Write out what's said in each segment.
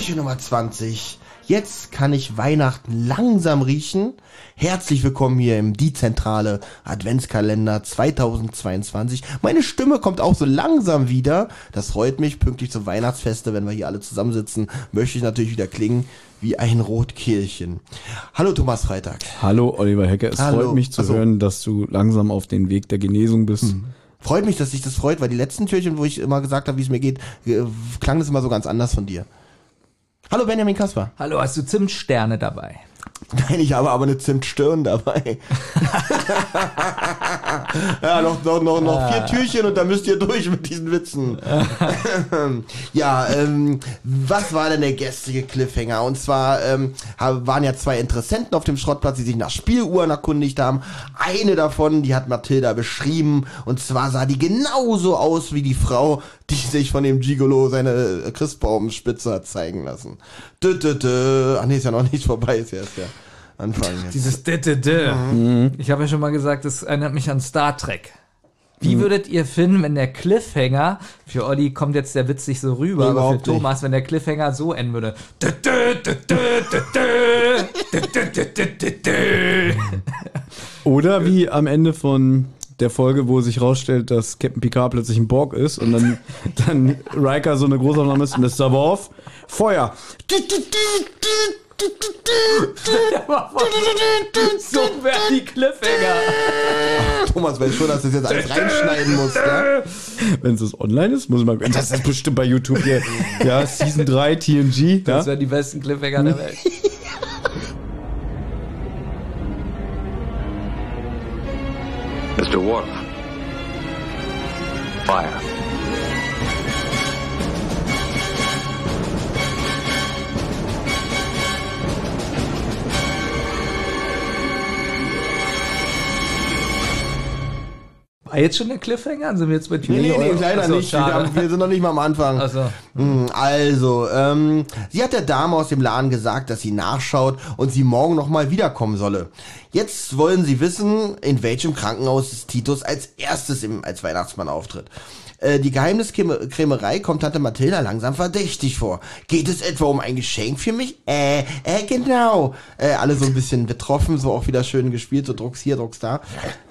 Türchen Nummer 20. Jetzt kann ich Weihnachten langsam riechen. Herzlich willkommen hier im Die Zentrale Adventskalender 2022. Meine Stimme kommt auch so langsam wieder. Das freut mich. Pünktlich zum Weihnachtsfeste, wenn wir hier alle zusammensitzen, möchte ich natürlich wieder klingen wie ein Rotkehlchen. Hallo Thomas Freitag. Hallo Oliver Hecke. Es Hallo. freut mich zu Ach so. hören, dass du langsam auf den Weg der Genesung bist. Freut mich, dass dich das freut, weil die letzten Türchen, wo ich immer gesagt habe, wie es mir geht, äh, klang das immer so ganz anders von dir. Hallo Benjamin Kasper. Hallo, hast du Zimtsterne dabei? Nein, ich habe aber eine Zimtstirn dabei. ja, noch, noch, noch, noch vier Türchen und dann müsst ihr durch mit diesen Witzen. ja, ähm, was war denn der gestrige Cliffhanger? Und zwar ähm, waren ja zwei Interessenten auf dem Schrottplatz, die sich nach Spieluhren erkundigt haben. Eine davon, die hat Mathilda beschrieben. Und zwar sah die genauso aus wie die Frau, die sich von dem Gigolo seine äh, Christbaumspitze hat zeigen lassen. Dö, dö, dö. Ach nee, ist ja noch nicht vorbei, ist ja erst der Anfang. Jetzt. Dieses dö, dö, dö. Mhm. Ich habe ja schon mal gesagt, das erinnert mich an Star Trek. Wie würdet ihr finden, wenn der Cliffhanger, für Olli kommt jetzt der Witz nicht so rüber, aber für Thomas, nicht. wenn der Cliffhanger so enden würde? Oder wie am Ende von der Folge, wo sich rausstellt, dass Captain Picard plötzlich ein Borg ist und dann, dann Riker so eine Großaufnahme ist und das Saborov, Feuer. So wären die Cliffhanger. Thomas weiß schon, dass du das jetzt alles reinschneiden musst, ja? Wenn es online ist, muss man, das ist bestimmt bei YouTube hier. Ja, Season 3, TNG. Das Ja? wären die besten Cliffhanger der Welt. Mr. Worf. Fire. War jetzt schon der Cliffhanger? Sind wir jetzt bei Nee, nee, nee, leider Achso, nicht. Wir, schade. wir sind noch nicht mal am Anfang. Also, Hm, Also, ähm, sie hat der Dame aus dem Laden gesagt, dass sie nachschaut und sie morgen nochmal wiederkommen solle. Jetzt wollen sie wissen, in welchem Krankenhaus Titus als erstes im, als Weihnachtsmann auftritt. Äh, Die Geheimniskrämerei kommt Tante Mathilda langsam verdächtig vor. Geht es etwa um ein Geschenk für mich? Äh, äh, genau. Äh, alle so ein bisschen betroffen, so auch wieder schön gespielt, so Drucks hier, Drucks da.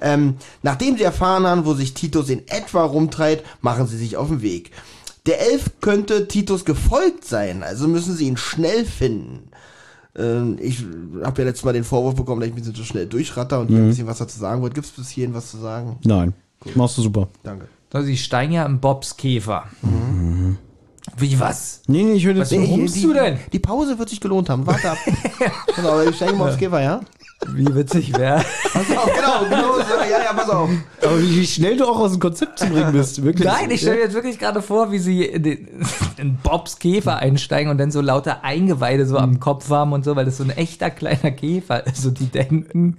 Ähm, nachdem sie erfahren haben, wo sich Titus in etwa rumtreibt, machen sie sich auf den Weg. Der Elf könnte Titus gefolgt sein, also müssen sie ihn schnell finden. Ähm, ich habe ja letztes Mal den Vorwurf bekommen, dass ich ein bisschen zu schnell durchratter und ein bisschen was dazu sagen wollte. Gibt es bis hierhin was zu sagen? Nein. Machst du super. Danke. Sie steigen ja im Bobs Käfer. Wie was? Nee, nee, ich würde Was die, du denn? Die Pause wird sich gelohnt haben. Warte ab. genau, ich steige mal aufs Käfer, ja? Wie witzig wäre. Pass auf, genau, genau. so, Ja, ja, pass auf. Aber wie, wie schnell du auch aus dem Konzept zu bringen bist. Wirklich. Nein, ich stelle mir jetzt wirklich gerade vor, wie sie in, den, in Bobs Käfer einsteigen und dann so lauter Eingeweide so am Kopf haben und so, weil das so ein echter kleiner Käfer ist. Und die denken,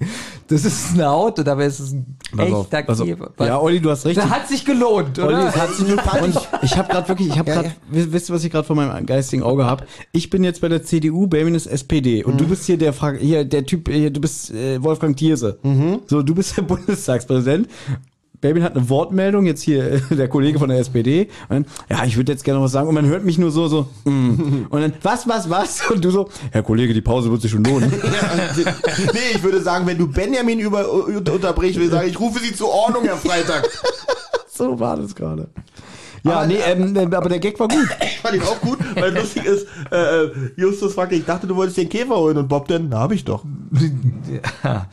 das ist ein Auto, dabei ist es ein Pass auf, echter pass auf. Käfer. Ja, Olli, du hast recht. das hat sich gelohnt, Olli, oder? es hat sich und ich habe gerade wirklich, ich habe gerade, wisst ihr, was ich gerade vor meinem geistigen Auge habe? Ich bin jetzt bei der CDU, Benjamin ist SPD und du bist hier der Fra- hier der Typ, hier, du bist äh, Wolfgang Thierse. So, du bist der Bundestagspräsident. Benjamin hat eine Wortmeldung, jetzt hier äh, der Kollege von der SPD. Und dann, ja, ich würde jetzt gerne noch was sagen. Und man hört mich nur so, so, mm. und dann, was, was, was? Und du so, Herr Kollege, die Pause wird sich schon lohnen. Nee, ich würde sagen, wenn du Benjamin über, unter, unterbrichst, würde ich sagen, ich rufe sie zur Ordnung, Herr Freitag. so war das gerade. Ja, Aber, nee, ähm, äh, aber der Gag war gut. Ich fand ihn auch gut, weil lustig ist, äh, äh, Justus fragte, ich dachte, du wolltest den Käfer holen und Bob dann, na, hab ich doch. Ja.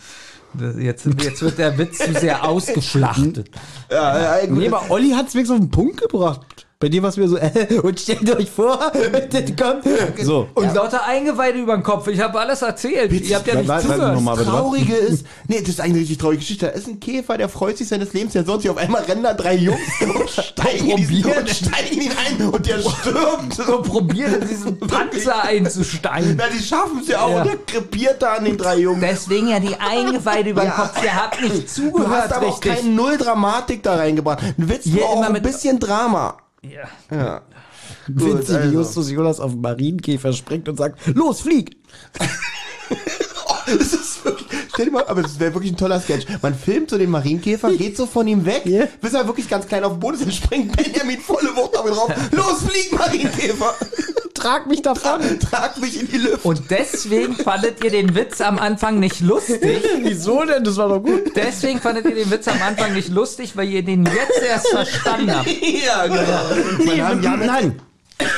Jetzt, jetzt wird der Witz zu sehr ausgeschlachtet. Ja, äh, Nee, aber Olli hat es wirklich auf den Punkt gebracht. Bei dir war es wieder so, äh, und stellt euch vor, das kommt. So. Und lauter Eingeweide über den Kopf. Ich habe alles erzählt. Ihr habt ja nicht ich zugehört. bitte, was? Traurige ist, nee, das ist eine richtig traurige Geschichte. Da ist ein Käfer, der freut sich seines Lebens, der sonst hier auf einmal rennen da drei Jungs und steigen, diesen, und ihn ein und der stirbt. So probiert in diesen Panzer einzusteigen. Na, die schaffen es ja auch Ja. und der krepiert da an den drei Jungs. Deswegen ja die Eingeweide über den Ja. Kopf. Ihr habt nicht Du zugehört hast aber auch richtig. keine Null Dramatik da reingebracht. Ein Witz Hier nur auch immer ein mit- bisschen Drama. Ja. Ja. Witzig, wie also. Justus Jonas auf den Marienkäfer springt und sagt, los, flieg! Das ist wirklich, stell dir mal, aber das wäre wirklich ein toller Sketch. Man filmt so den Marienkäfer, geht so von ihm weg, Ja. bis er wirklich ganz klein auf dem Boden ist, dann springt Benjamin volle Wucht auf ihn drauf. Los, flieg, Marienkäfer! Trag mich davon. Trag mich in die Lüfte. Und deswegen fandet ihr den Witz am Anfang nicht lustig. Wieso denn? Das war doch gut. Deswegen fandet ihr den Witz am Anfang nicht lustig, weil ihr den jetzt erst verstanden habt. ja, genau. Haben jetzt- nein.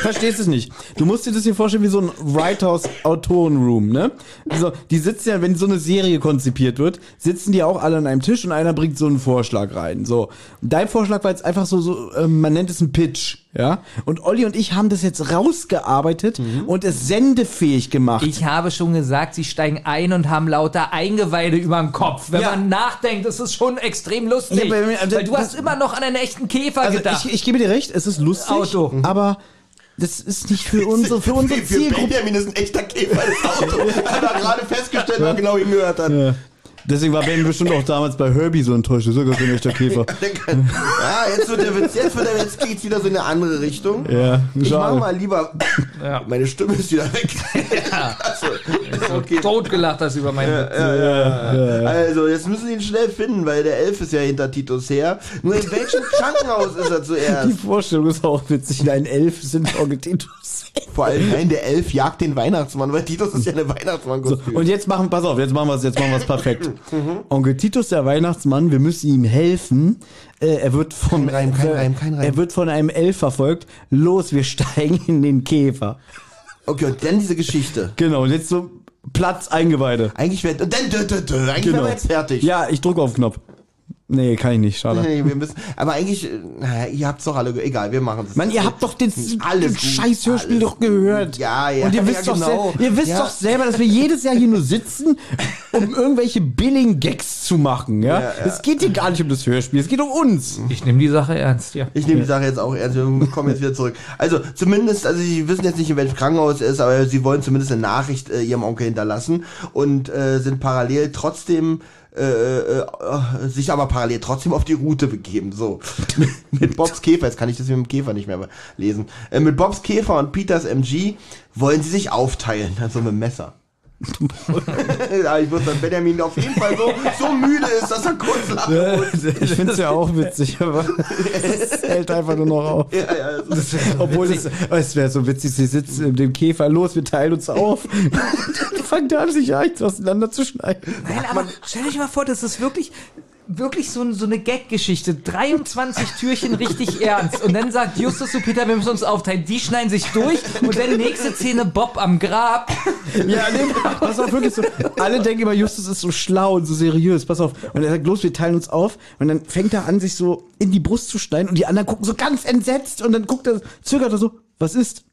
Verstehst es nicht. Du musst dir das hier vorstellen wie so ein Writers-Autoren-Room, ne? Also, die sitzen ja, wenn so eine Serie konzipiert wird, sitzen die auch alle an einem Tisch und einer bringt so einen Vorschlag rein. So. Dein Vorschlag war jetzt einfach so, so ähm, man nennt es einen Pitch, ja? Und Olli und ich haben das jetzt rausgearbeitet und es sendefähig gemacht. Ich habe schon gesagt, sie steigen ein und haben lauter Eingeweide über dem Kopf. Wenn Ja. man nachdenkt, ist es schon extrem lustig. Ja, aber- aber- weil du hast immer noch an einen echten Käfer also, gedacht. ich, ich gebe dir recht, es ist lustig, Auto. aber das ist nicht für unsere, für unsere für Zielgruppe. Benjamin ist ein echter Käfer das Auto. Hat er gerade festgestellt, weil er genau hingehört hat. Ja. Deswegen war Ben bestimmt auch damals bei Herbie so enttäuscht. Das ist ja kein echter Käfer. Ja, jetzt wird der Witz, jetzt wird der Witz geht's wieder so in eine andere Richtung. Ja, Ich mach mal lieber. Ja. Meine Stimme ist wieder weg. Also, okay. Totgelacht hast über meinen Witz. Also, jetzt müssen sie ihn schnell finden, weil der Elf ist ja hinter Titus her. Nur in welchem Krankenhaus ist er Die zuerst? Vorstellung ist auch witzig. Ein Elf sind Onkel Titus. Vor allem, nein, der Elf jagt den Weihnachtsmann, weil Titus ist ja eine Weihnachtsmann-Kostüm. Und jetzt machen, pass auf, jetzt machen wir es, jetzt machen wir es perfekt. Onkel Titus, der Weihnachtsmann, wir müssen ihm helfen. Äh, er wird von, Kein Reim, kein Reim, kein Reim. er wird von einem Elf verfolgt. Los, wir steigen in den Käfer. Okay, und dann diese Geschichte. Genau, und jetzt so Platz Eingeweide. Eigentlich wäre, dann, dö, dö, dö, eigentlich wären wir jetzt fertig. Ja, ich drücke auf den Knopf. Nee, kann ich nicht, schade. Nee, wir müssen, aber eigentlich, äh, naja, ihr habt's doch alle, egal, wir machen es. Mann, ihr habt doch den, Alles den scheiß Hörspiel doch gehört. Ja, ja, Und ihr ja, wisst, doch, genau. ihr wisst Ja. doch selber, dass wir jedes Jahr hier nur sitzen, um irgendwelche billigen Gags zu machen, ja? Ja, ja. Es geht hier gar nicht um das Hörspiel, es geht um uns. Ich nehme die Sache ernst, ja. Ich nehme die Sache jetzt auch ernst. Wir kommen jetzt wieder zurück. Also zumindest, also sie wissen jetzt nicht, in welchem Krankenhaus er ist, aber sie wollen zumindest eine Nachricht äh, ihrem Onkel hinterlassen und äh, sind parallel trotzdem äh, äh, äh, sich aber parallel trotzdem auf die Route begeben. So mit Bobs Käfer. Jetzt kann ich das mit dem Käfer nicht mehr lesen. Äh, mit Bobs Käfer und Peters MG wollen sie sich aufteilen, also mit dem Messer. ja, ich wusste, dass Benjamin auf jeden Fall so, so müde ist, dass er kurz lachen muss. Ich find's ja auch witzig, aber es hält einfach nur noch auf. Ja, ja, also- Obwohl es, es wäre so witzig, sie sitzen in dem Käfer, los, wir teilen uns auf. Da an, sich eins auseinanderzuschneiden. Nein, aber stell dich mal vor, das ist wirklich, wirklich so, so eine Gag-Geschichte. 23 Türchen richtig ernst. Und dann sagt Justus zu Peter, wir müssen uns aufteilen. Die schneiden sich durch und dann nächste Szene Bob am Grab. Ja, nee, pass auf, wirklich so. Alle denken immer, Justus ist so schlau und so seriös. Pass auf. Und er sagt, los, wir teilen uns auf. Und dann fängt er an, sich so in die Brust zu schneiden. Und die anderen gucken so ganz entsetzt. Und dann guckt er, zögert er so, was ist?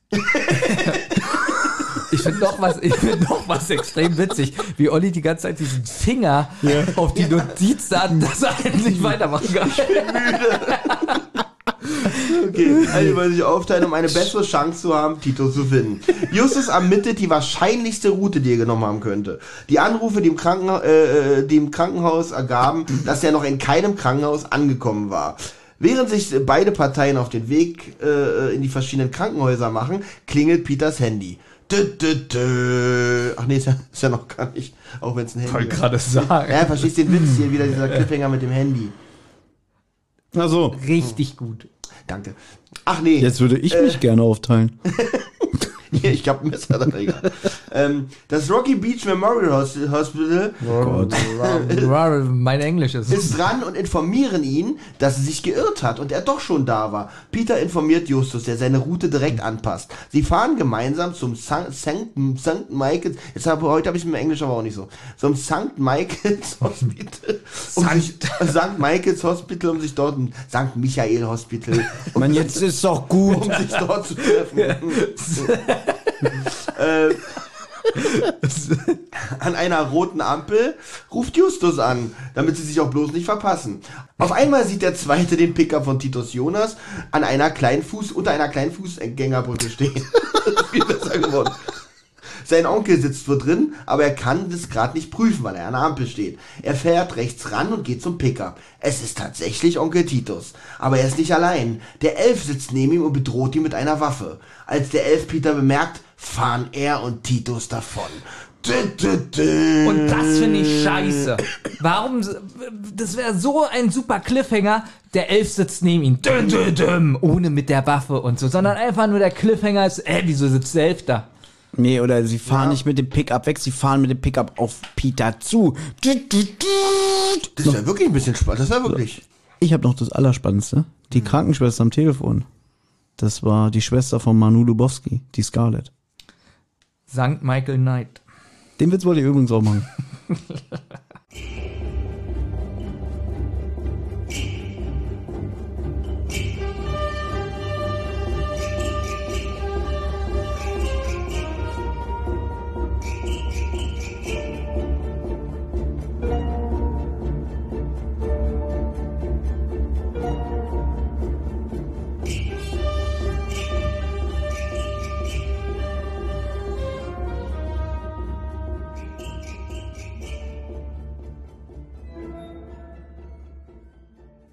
Ich finde noch was, ich finde noch was extrem witzig, wie Olli die ganze Zeit diesen Finger auf die Notiz hat, dass er endlich weitermachen kann. Okay, also wollen sich aufteilen, um eine bessere Chance zu haben, Tito zu finden. Justus ermittelt die wahrscheinlichste Route, die er genommen haben könnte. Die Anrufe, die im, Krankenha äh, äh, die im Krankenhaus ergaben, dass er noch in keinem Krankenhaus angekommen war. Während sich beide Parteien auf den Weg äh, in die verschiedenen Krankenhäuser machen, klingelt Peters Handy. Dö, dö, dö. Ach nee, ist ja, ist ja noch gar nicht, auch wenn es ein Handy ist. gerade sagen. Ja, verstehst den Witz hier, wieder dieser Cliffhanger mit dem Handy. Ach so. Richtig gut. Danke. Ach nee. Jetzt würde ich mich gerne aufteilen. Hier, ich hab ein Messer da, egal. Ähm, das Rocky Beach Memorial Hos- Hospital Mein Englisch ist. ist dran und informieren ihn, dass er sich geirrt hat und er doch schon da war. Peter informiert Justus, der seine Route direkt anpasst. Sie fahren gemeinsam zum St. St. St. Michaels, jetzt hab, heute habe ich mit dem Englisch aber auch nicht so, zum St. Michaels Hospital, um sich, St. Michaels Hospital, um sich dort, ein St. Michael Hospital, Mann, jetzt ist doch gut. um sich dort zu treffen. äh, an einer roten Ampel ruft Justus an, damit sie sich auch bloß nicht verpassen. Auf einmal sieht der zweite den Pickup von Titus Jonas an einer kleinen Fuß, unter einer kleinen Fußgängerbrücke stehen. viel besser geworden. Sein Onkel sitzt wohl drin, aber er kann das gerade nicht prüfen, weil er an der Ampel steht. Er fährt rechts ran und geht zum Pickup. Es ist tatsächlich Onkel Titus. Aber er ist nicht allein. Der Elf sitzt neben ihm und bedroht ihn mit einer Waffe. Als der Elf Peter bemerkt, fahren er und Titus davon. Und das finde ich scheiße. Warum, das wäre so ein super Cliffhanger, der Elf sitzt neben ihm, ohne mit der Waffe und so, sondern einfach nur der Cliffhanger ist, äh, wieso sitzt der Elf da? Nee, oder sie fahren nicht mit dem Pickup weg, sie fahren mit dem Pickup auf Peter zu. Das wäre wirklich ein bisschen spannend. Das wäre wirklich. Ich habe noch das Allerspannendste. Die Krankenschwester am Telefon. Das war die Schwester von Manu Lubowski, die Scarlett. Sankt Michael Knight. Den Witz wollte ich übrigens auch machen.